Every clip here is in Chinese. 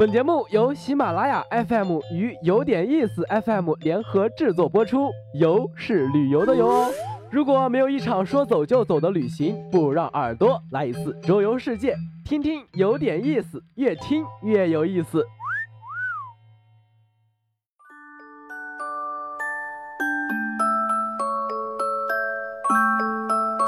本节目由喜马拉雅 FM 与有点意思 FM 联合制作播出，游是旅游的游哦。如果没有一场说走就走的旅行，不如让耳朵来一次周游世界，听听有点意思，越听越有意思。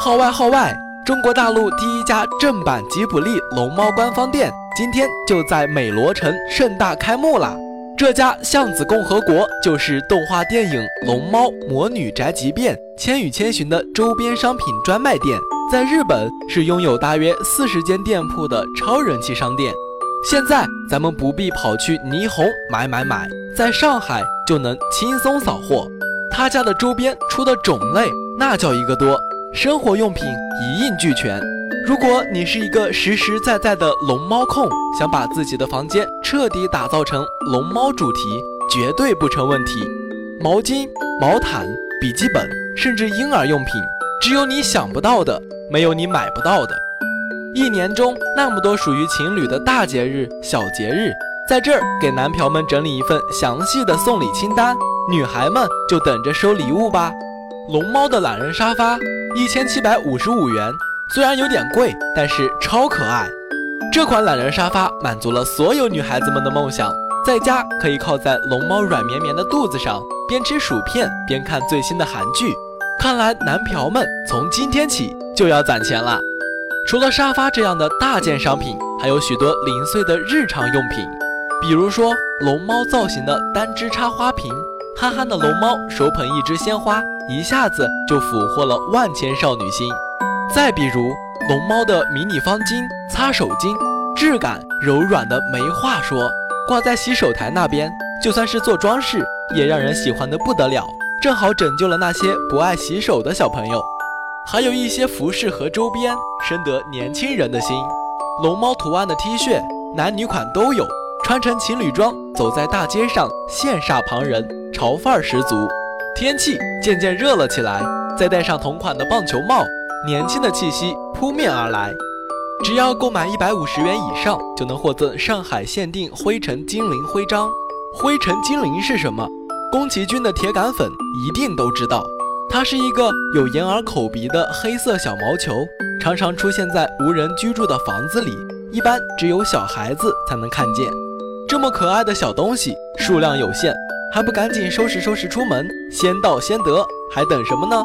号外号外！中国大陆第一家正版吉卜力龙猫官方店今天就在美罗城盛大开幕啦！这家巷子共和国就是动画电影《龙猫魔女宅急便》《千与千寻》的周边商品专卖店，在日本是拥有大约四十间店铺的超人气商店。现在咱们不必跑去霓虹买买买，在上海就能轻松扫货。他家的周边出的种类那叫一个多。生活用品一应俱全。如果你是一个实实在在的龙猫控，想把自己的房间彻底打造成龙猫主题，绝对不成问题。毛巾、毛毯、笔记本，甚至婴儿用品，只有你想不到的，没有你买不到的。一年中那么多属于情侣的大节日、小节日，在这儿给男票们整理一份详细的送礼清单，女孩们就等着收礼物吧。龙猫的懒人沙发。一千七百五十五元，虽然有点贵，但是超可爱。这款懒人沙发满足了所有女孩子们的梦想，在家可以靠在龙猫软绵绵的肚子上，边吃薯片边看最新的韩剧。看来男嫖们从今天起就要攒钱了。除了沙发这样的大件商品，还有许多零碎的日常用品，比如说龙猫造型的单支插花瓶。憨憨的龙猫手捧一支鲜花，一下子就俘获了万千少女心。再比如龙猫的迷你方巾、擦手巾，质感柔软的没话说，挂在洗手台那边，就算是做装饰，也让人喜欢的不得了。正好拯救了那些不爱洗手的小朋友。还有一些服饰和周边，深得年轻人的心。龙猫图案的 T 恤，男女款都有，穿成情侣装，走在大街上，羡煞旁人。潮范儿十足，天气渐渐热了起来，再戴上同款的棒球帽，年轻的气息扑面而来。只要购买一百五十元以上，就能获赠上海限定灰尘精灵徽章。灰尘精灵是什么？宫崎骏的铁杆粉一定都知道，它是一个有眼耳口鼻的黑色小毛球，常常出现在无人居住的房子里，一般只有小孩子才能看见。这么可爱的小东西，数量有限。还不赶紧收拾收拾出门，先到先得，还等什么呢？